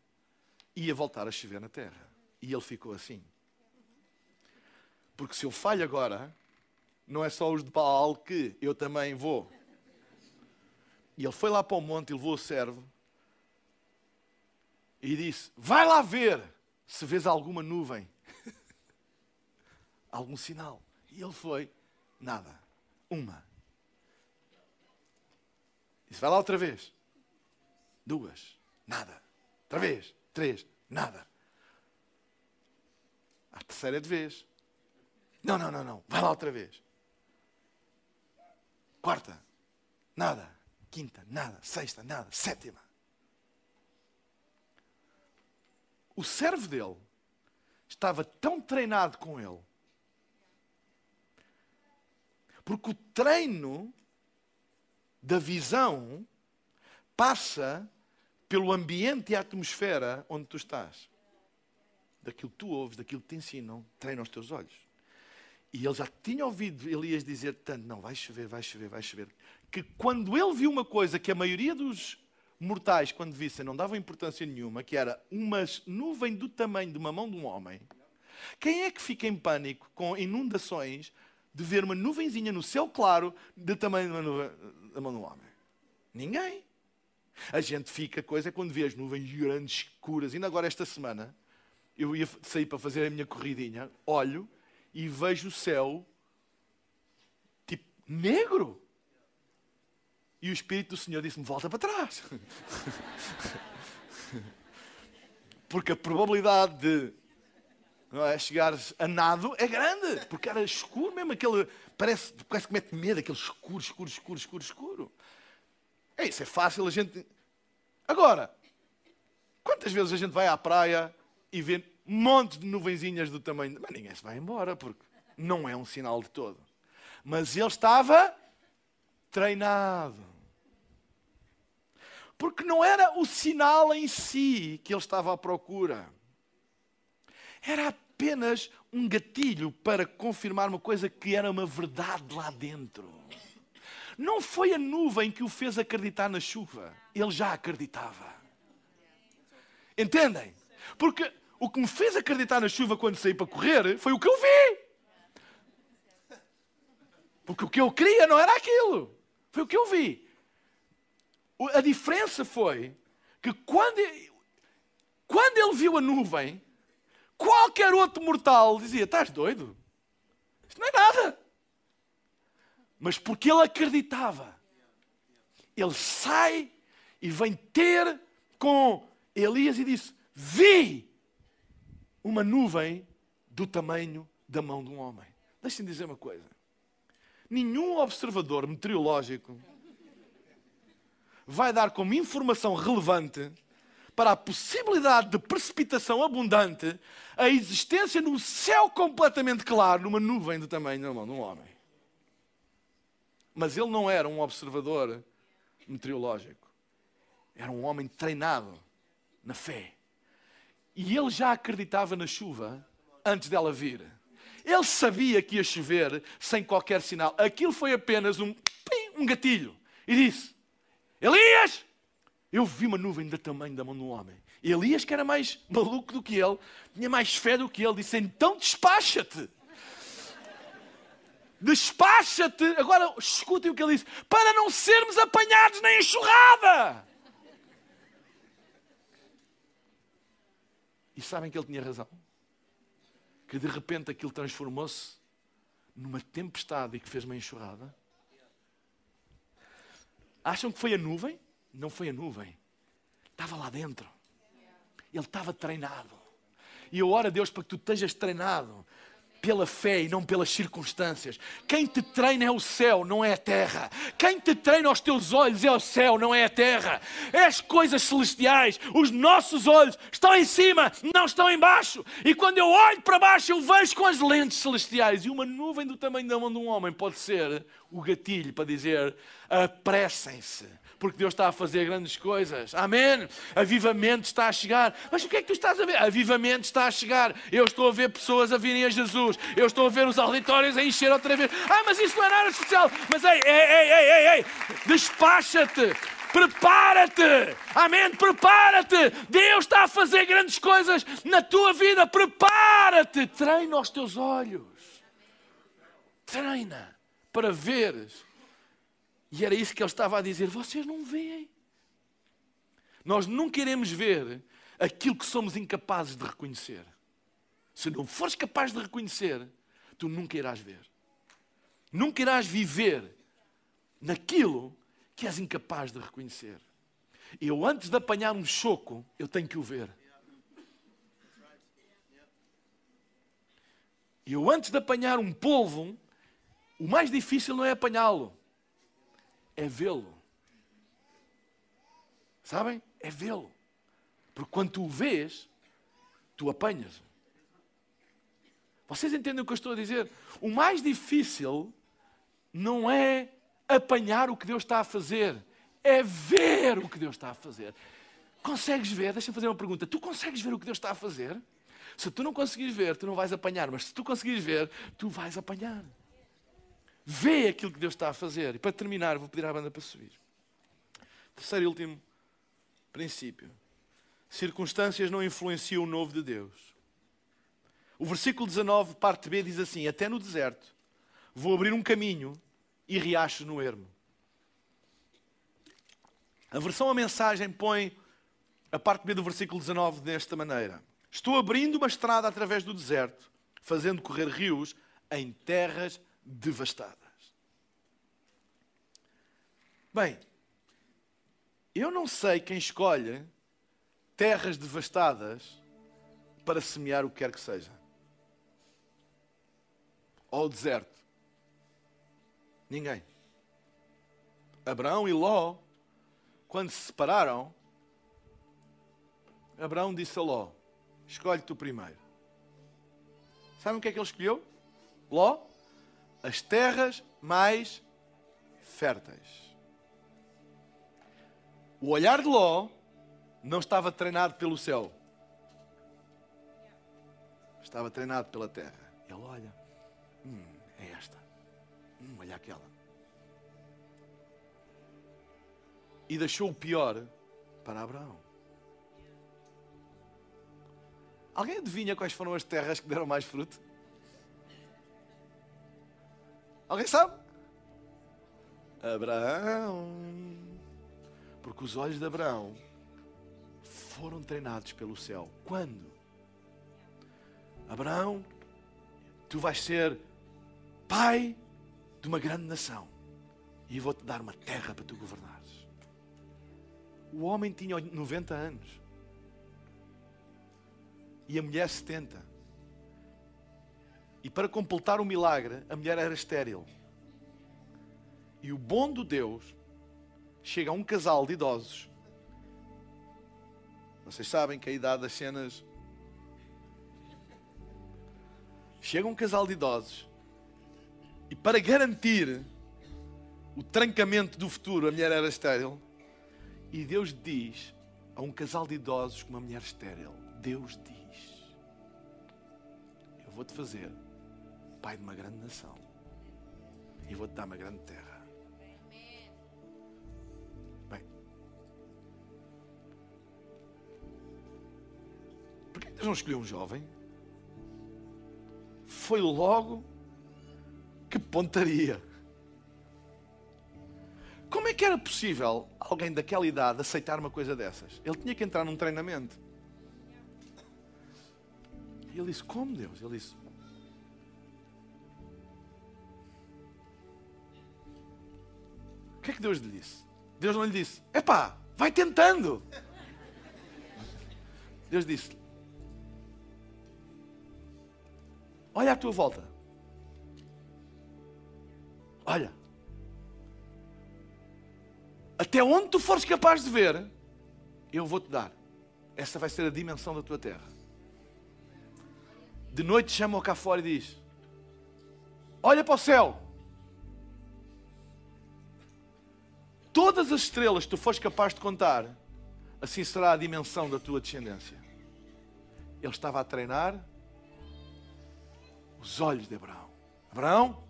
Speaker 2: ia voltar a chover na terra. E ele ficou assim. Porque se eu falho agora, não é só os de Baal que eu também vou. E ele foi lá para o monte e levou o servo e disse: Vai lá ver se vês alguma nuvem, *laughs* algum sinal. E ele foi: Nada. Uma. Disse, vai lá outra vez. Duas, nada. Outra vez, três, nada. A terceira de vez. Não, não, não, não. Vai lá outra vez. Quarta, nada. Quinta, nada. Sexta, nada. Sétima. O servo dele estava tão treinado com ele. Porque o treino da visão passa pelo ambiente e a atmosfera onde tu estás. Daquilo que tu ouves, daquilo que te ensinam, treina os teus olhos. E ele já tinha ouvido Elias dizer tanto: não, vai chover, vai chover, vai chover. Que quando ele viu uma coisa que a maioria dos mortais, quando vissem, não davam importância nenhuma, que era uma nuvem do tamanho de uma mão de um homem, quem é que fica em pânico com inundações de ver uma nuvenzinha no céu claro do tamanho de uma nuvem da mão homem? Ninguém. A gente fica, coisa é quando vê as nuvens grandes, escuras. Ainda agora, esta semana, eu ia sair para fazer a minha corridinha, olho e vejo o céu tipo negro. E o Espírito do Senhor disse-me: volta para trás. *laughs* Porque a probabilidade de não é, chegares a nado é grande. Porque era escuro mesmo, aquele. Parece, parece que mete medo, aquele escuro, escuro, escuro, escuro, escuro. É isso, é fácil a gente. Agora, quantas vezes a gente vai à praia e vê um monte de nuvenzinhas do tamanho. Mas ninguém se vai embora, porque não é um sinal de todo. Mas ele estava treinado. Porque não era o sinal em si que ele estava à procura. Era apenas um gatilho para confirmar uma coisa que era uma verdade lá dentro. Não foi a nuvem que o fez acreditar na chuva. Ele já acreditava. Entendem? Porque o que me fez acreditar na chuva quando saí para correr foi o que eu vi. Porque o que eu queria não era aquilo. Foi o que eu vi. A diferença foi que quando, quando ele viu a nuvem, qualquer outro mortal dizia: Estás doido? Isto não é nada. Mas porque ele acreditava, ele sai e vem ter com Elias e disse: Vi uma nuvem do tamanho da mão de um homem. Deixem-me dizer uma coisa. Nenhum observador meteorológico vai dar como informação relevante para a possibilidade de precipitação abundante a existência no céu completamente claro numa nuvem do tamanho da mão de um homem. Mas ele não era um observador meteorológico. Era um homem treinado na fé. E ele já acreditava na chuva antes dela vir. Ele sabia que ia chover sem qualquer sinal. Aquilo foi apenas um, um gatilho. E disse: Elias, eu vi uma nuvem do tamanho da mão um homem. Elias, que era mais maluco do que ele, tinha mais fé do que ele, disse: Então despacha-te. Despacha-te. Agora escutem o que ele disse: Para não sermos apanhados na enxurrada. E sabem que ele tinha razão? Que de repente aquilo transformou-se numa tempestade e que fez uma enxurrada. Acham que foi a nuvem? Não foi a nuvem. Estava lá dentro. Ele estava treinado. E eu oro a Deus para que tu estejas treinado pela fé e não pelas circunstâncias. Quem te treina é o céu, não é a terra. Quem te treina aos teus olhos é o céu, não é a terra. É as coisas celestiais. Os nossos olhos estão em cima, não estão embaixo. E quando eu olho para baixo, eu vejo com as lentes celestiais. E uma nuvem do tamanho da mão de um homem pode ser o gatilho para dizer: apressem-se porque Deus está a fazer grandes coisas. Amém? Avivamento está a chegar. Mas o que é que tu estás a ver? Avivamento está a chegar. Eu estou a ver pessoas a virem a Jesus. Eu estou a ver os auditórios a encher outra vez. Ah, mas isso não é nada especial. Mas ei, ei, ei, ei, ei, ei. despacha-te. Prepara-te, amém? Prepara-te. Deus está a fazer grandes coisas na tua vida. Prepara-te. Treina os teus olhos. Treina para veres e era isso que ele estava a dizer: vocês não veem. Nós não queremos ver aquilo que somos incapazes de reconhecer. Se não fores capaz de reconhecer, tu nunca irás ver. Nunca irás viver naquilo que és incapaz de reconhecer. Eu, antes de apanhar um choco, eu tenho que o ver. Eu, antes de apanhar um polvo, o mais difícil não é apanhá-lo, é vê-lo. Sabem? É vê-lo. Porque quando tu o vês, tu apanhas. Vocês entendem o que eu estou a dizer? O mais difícil não é apanhar o que Deus está a fazer, é ver o que Deus está a fazer. Consegues ver? Deixa-me fazer uma pergunta. Tu consegues ver o que Deus está a fazer? Se tu não conseguires ver, tu não vais apanhar, mas se tu conseguires ver, tu vais apanhar. Vê aquilo que Deus está a fazer. E para terminar, vou pedir à banda para subir. Terceiro e último princípio. Circunstâncias não influenciam o novo de Deus. O versículo 19, parte B, diz assim: Até no deserto vou abrir um caminho e riachos no ermo. A versão a mensagem põe a parte B do versículo 19 desta maneira: Estou abrindo uma estrada através do deserto, fazendo correr rios em terras devastadas. Bem, eu não sei quem escolhe terras devastadas para semear o que quer que seja. Ou o deserto. Ninguém. Abraão e Ló quando se separaram, Abraão disse a Ló: Escolhe tu primeiro. Sabe o que é que ele escolheu? Ló? As terras mais férteis. O olhar de Ló não estava treinado pelo céu, estava treinado pela terra. Ele olha, hum, é esta, hum, olha aquela. E deixou o pior para Abraão. Alguém adivinha quais foram as terras que deram mais fruto? Alguém sabe? Abraão. Porque os olhos de Abraão foram treinados pelo céu. Quando? Abraão, tu vais ser pai de uma grande nação e vou-te dar uma terra para tu governares. O homem tinha 90 anos e a mulher 70. E para completar o milagre, a mulher era estéril. E o bom do Deus chega a um casal de idosos. Vocês sabem que a idade das cenas. Chega um casal de idosos e para garantir o trancamento do futuro, a mulher era estéril. E Deus diz a um casal de idosos com uma mulher estéril: Deus diz, eu vou-te fazer pai de uma grande nação e vou-te dar uma grande terra. Bem, por que Deus não escolheu um jovem? Foi logo que pontaria. Como é que era possível alguém daquela idade aceitar uma coisa dessas? Ele tinha que entrar num treinamento. E ele disse: Como Deus? Ele disse: que é que Deus lhe disse? Deus não lhe disse: Epá, vai tentando. Deus disse: Olha à tua volta. Olha. Até onde tu fores capaz de ver, eu vou-te dar. Essa vai ser a dimensão da tua terra. De noite chama-o cá fora e diz: Olha para o céu. Todas as estrelas que tu fores capaz de contar, assim será a dimensão da tua descendência. Ele estava a treinar os olhos de Abraão. Abraão,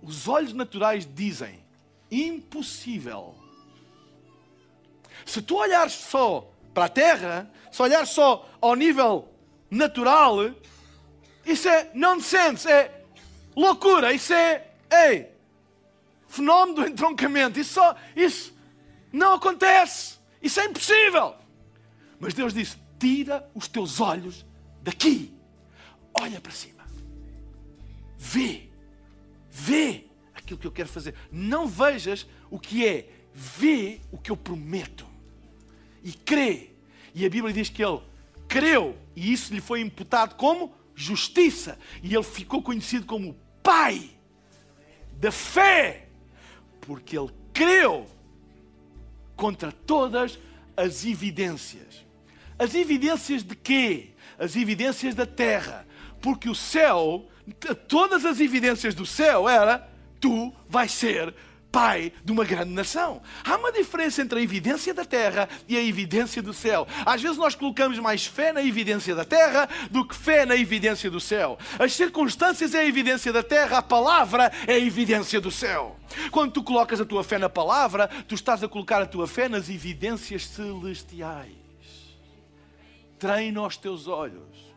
Speaker 2: os olhos naturais dizem: impossível. Se tu olhares só para a terra, se olhares só ao nível natural, isso é nonsense, é loucura, isso é, ei, fenómeno do entroncamento. Isso, só, isso não acontece, isso é impossível. Mas Deus disse: tira os teus olhos daqui, olha para cima, vê, vê aquilo que eu quero fazer. Não vejas o que é, vê o que eu prometo e crê. E a Bíblia diz que ele creu e isso lhe foi imputado como justiça. E ele ficou conhecido como pai da fé, porque ele creu contra todas as evidências. As evidências de quê? As evidências da terra. Porque o céu, todas as evidências do céu era tu vais ser pai de uma grande nação. Há uma diferença entre a evidência da terra e a evidência do céu. Às vezes nós colocamos mais fé na evidência da terra do que fé na evidência do céu. As circunstâncias é a evidência da terra, a palavra é a evidência do céu. Quando tu colocas a tua fé na palavra, tu estás a colocar a tua fé nas evidências celestiais. Treina os teus olhos.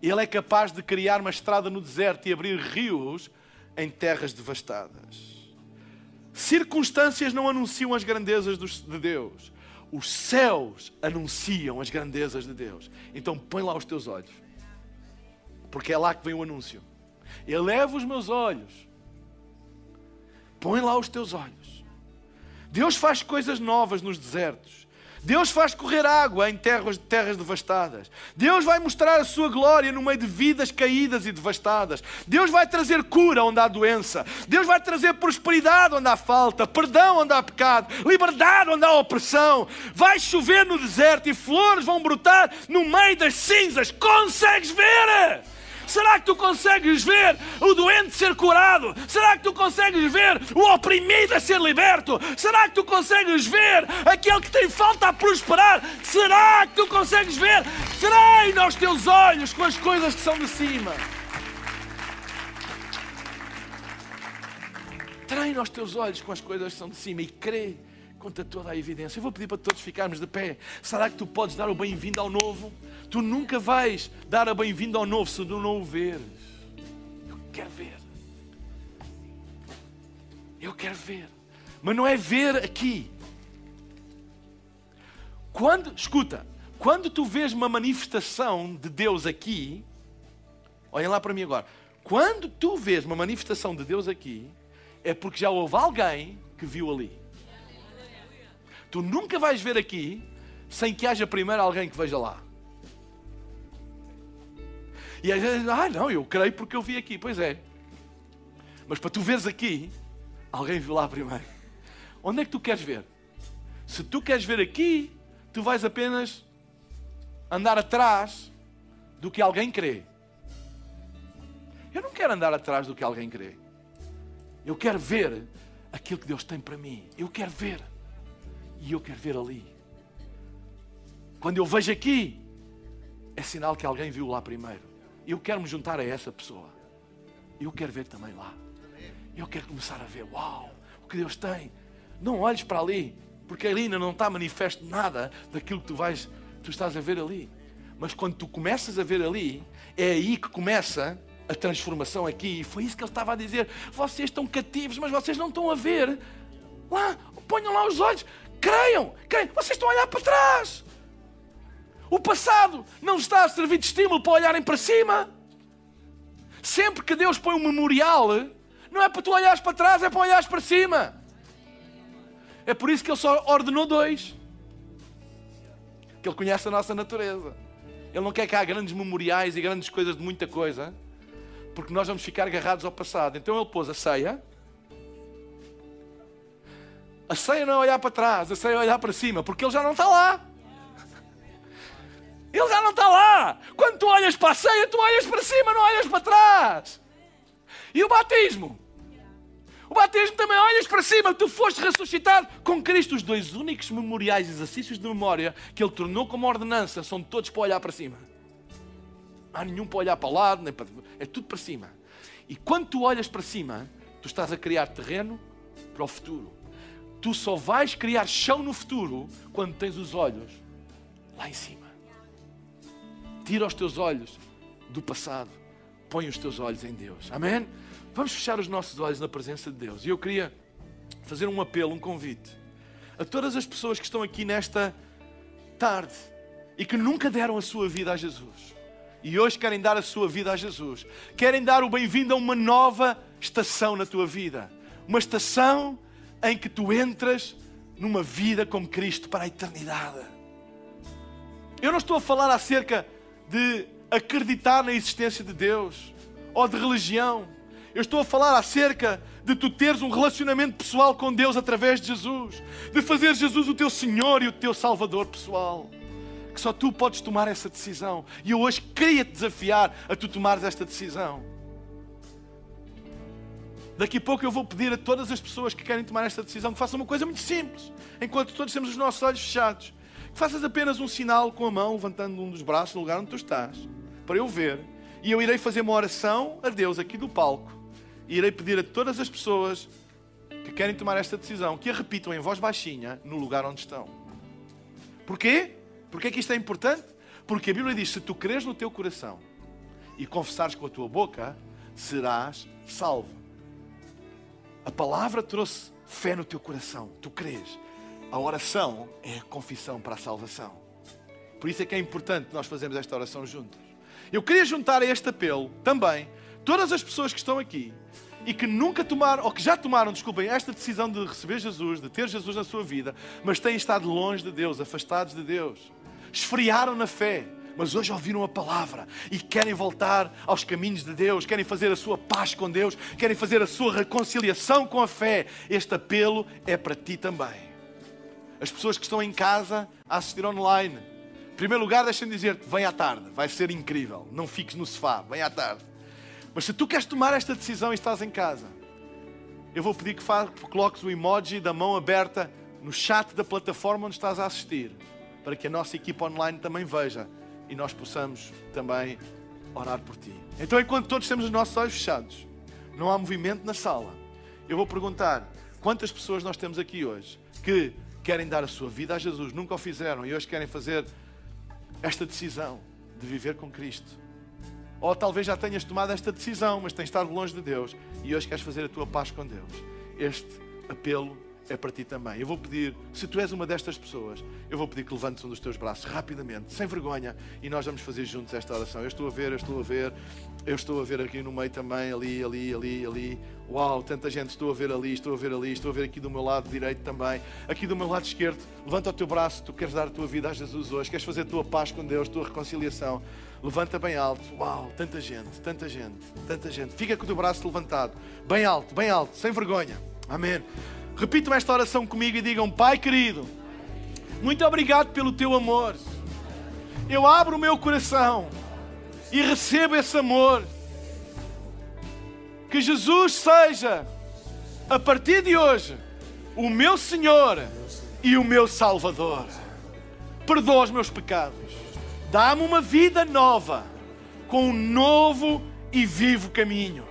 Speaker 2: Ele é capaz de criar uma estrada no deserto e abrir rios em terras devastadas. Circunstâncias não anunciam as grandezas de Deus. Os céus anunciam as grandezas de Deus. Então põe lá os teus olhos. Porque é lá que vem o anúncio. Eleva os meus olhos. Põe lá os teus olhos. Deus faz coisas novas nos desertos. Deus faz correr água em terras, terras devastadas. Deus vai mostrar a sua glória no meio de vidas caídas e devastadas. Deus vai trazer cura onde há doença. Deus vai trazer prosperidade onde há falta, perdão onde há pecado, liberdade onde há opressão. Vai chover no deserto e flores vão brotar no meio das cinzas. Consegues ver? Será que tu consegues ver o doente ser curado? Será que tu consegues ver o oprimido a ser liberto? Será que tu consegues ver aquele que tem falta a prosperar? Será que tu consegues ver? Treina os teus olhos com as coisas que são de cima. Treina os teus olhos com as coisas que são de cima e crê conta toda a evidência. Eu vou pedir para todos ficarmos de pé. Será que tu podes dar o bem-vindo ao novo? Tu nunca vais dar a bem-vindo ao novo se tu não o veres. Eu quero ver. Eu quero ver. Mas não é ver aqui. Quando, escuta, quando tu vês uma manifestação de Deus aqui, olhem lá para mim agora. Quando tu vês uma manifestação de Deus aqui, é porque já houve alguém que viu ali. Tu nunca vais ver aqui sem que haja primeiro alguém que veja lá. E às vezes, ah, não, eu creio porque eu vi aqui. Pois é. Mas para tu veres aqui, alguém viu lá primeiro. Onde é que tu queres ver? Se tu queres ver aqui, tu vais apenas andar atrás do que alguém crê. Eu não quero andar atrás do que alguém crê. Eu quero ver aquilo que Deus tem para mim. Eu quero ver. E eu quero ver ali. Quando eu vejo aqui, é sinal que alguém viu lá primeiro. Eu quero me juntar a essa pessoa. Eu quero ver também lá. Eu quero começar a ver, uau, o que Deus tem. Não olhes para ali, porque ali ainda não está manifesto nada daquilo que tu vais, tu estás a ver ali. Mas quando tu começas a ver ali, é aí que começa a transformação aqui. E foi isso que ele estava a dizer. Vocês estão cativos, mas vocês não estão a ver. Lá, ponham lá os olhos. Creiam, creiam. Vocês estão a olhar para trás. O passado não está a servir de estímulo para olharem para cima. Sempre que Deus põe um memorial, não é para tu olhares para trás, é para olhares para cima. É por isso que Ele só ordenou dois. Que Ele conhece a nossa natureza. Ele não quer que há grandes memoriais e grandes coisas de muita coisa, porque nós vamos ficar agarrados ao passado. Então Ele pôs a ceia a ceia não é olhar para trás, a ceia é olhar para cima, porque ele já não está lá. Ele já não está lá. Quando tu olhas para a ceia, tu olhas para cima, não olhas para trás. E o batismo? O batismo também olhas para cima, tu foste ressuscitado com Cristo. Os dois únicos memoriais, exercícios de memória que Ele tornou como ordenança são todos para olhar para cima. Não há nenhum para olhar para o lado, nem para... é tudo para cima. E quando tu olhas para cima, tu estás a criar terreno para o futuro. Tu só vais criar chão no futuro quando tens os olhos lá em cima. Tira os teus olhos do passado, põe os teus olhos em Deus. Amém? Vamos fechar os nossos olhos na presença de Deus. E eu queria fazer um apelo, um convite a todas as pessoas que estão aqui nesta tarde e que nunca deram a sua vida a Jesus e hoje querem dar a sua vida a Jesus, querem dar o bem-vindo a uma nova estação na tua vida, uma estação em que tu entras numa vida com Cristo para a eternidade. Eu não estou a falar acerca de acreditar na existência de Deus ou de religião. Eu estou a falar acerca de tu teres um relacionamento pessoal com Deus através de Jesus, de fazer Jesus o teu Senhor e o teu Salvador pessoal. Que só tu podes tomar essa decisão. E eu hoje queria te desafiar a tu tomares esta decisão. Daqui a pouco eu vou pedir a todas as pessoas que querem tomar esta decisão que façam uma coisa muito simples, enquanto todos temos os nossos olhos fechados. Que faças apenas um sinal com a mão, levantando um dos braços no lugar onde tu estás, para eu ver. E eu irei fazer uma oração a Deus aqui do palco. E irei pedir a todas as pessoas que querem tomar esta decisão que a repitam em voz baixinha no lugar onde estão. Porquê? Porquê que isto é importante? Porque a Bíblia diz: se tu creres no teu coração e confessares com a tua boca, serás salvo. A palavra trouxe fé no teu coração, tu crês. A oração é a confissão para a salvação. Por isso é que é importante nós fazermos esta oração juntos. Eu queria juntar a este apelo também todas as pessoas que estão aqui e que nunca tomaram, ou que já tomaram, desculpem, esta decisão de receber Jesus, de ter Jesus na sua vida, mas têm estado longe de Deus, afastados de Deus, esfriaram na fé, mas hoje ouviram a palavra e querem voltar aos caminhos de Deus, querem fazer a sua paz com Deus, querem fazer a sua reconciliação com a fé. Este apelo é para ti também. As pessoas que estão em casa a assistir online, em primeiro lugar, deixem-me dizer-te: vem à tarde, vai ser incrível. Não fiques no sofá, vem à tarde. Mas se tu queres tomar esta decisão e estás em casa, eu vou pedir que coloques o emoji da mão aberta no chat da plataforma onde estás a assistir, para que a nossa equipa online também veja e nós possamos também orar por ti. Então, enquanto todos temos os nossos olhos fechados, não há movimento na sala, eu vou perguntar quantas pessoas nós temos aqui hoje que querem dar a sua vida a Jesus, nunca o fizeram e hoje querem fazer esta decisão de viver com Cristo. Ou talvez já tenhas tomado esta decisão, mas tens estado longe de Deus e hoje queres fazer a tua paz com Deus. Este apelo é para ti também. Eu vou pedir, se tu és uma destas pessoas, eu vou pedir que levantes um dos teus braços rapidamente, sem vergonha, e nós vamos fazer juntos esta oração. Eu estou a ver, eu estou a ver, eu estou a ver aqui no meio também, ali, ali, ali, ali. Uau, tanta gente, estou a ver ali, estou a ver ali, estou a ver aqui do meu lado direito também, aqui do meu lado esquerdo. Levanta o teu braço, tu queres dar a tua vida a Jesus hoje, queres fazer a tua paz com Deus, a tua reconciliação. Levanta bem alto. Uau, tanta gente, tanta gente, tanta gente. Fica com o teu braço levantado, bem alto, bem alto, sem vergonha. Amém. Repitam esta oração comigo e digam: Pai querido, muito obrigado pelo teu amor. Eu abro o meu coração e recebo esse amor. Que Jesus seja, a partir de hoje, o meu Senhor e o meu Salvador. Perdoa os meus pecados. Dá-me uma vida nova, com um novo e vivo caminho,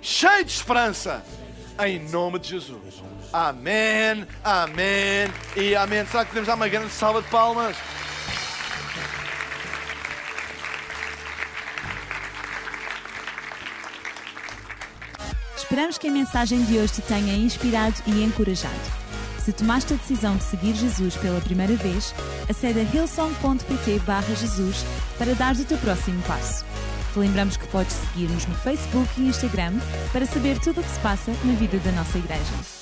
Speaker 2: cheio de esperança, em nome de Jesus. Amém, amém e amém. Será que podemos dar uma grande salva de palmas?
Speaker 1: Esperamos que a mensagem de hoje te tenha inspirado e encorajado. Se tomaste a decisão de seguir Jesus pela primeira vez, acede a hillsong.pt Jesus para dar o teu próximo passo. Te lembramos que podes seguir-nos no Facebook e Instagram para saber tudo o que se passa na vida da nossa igreja.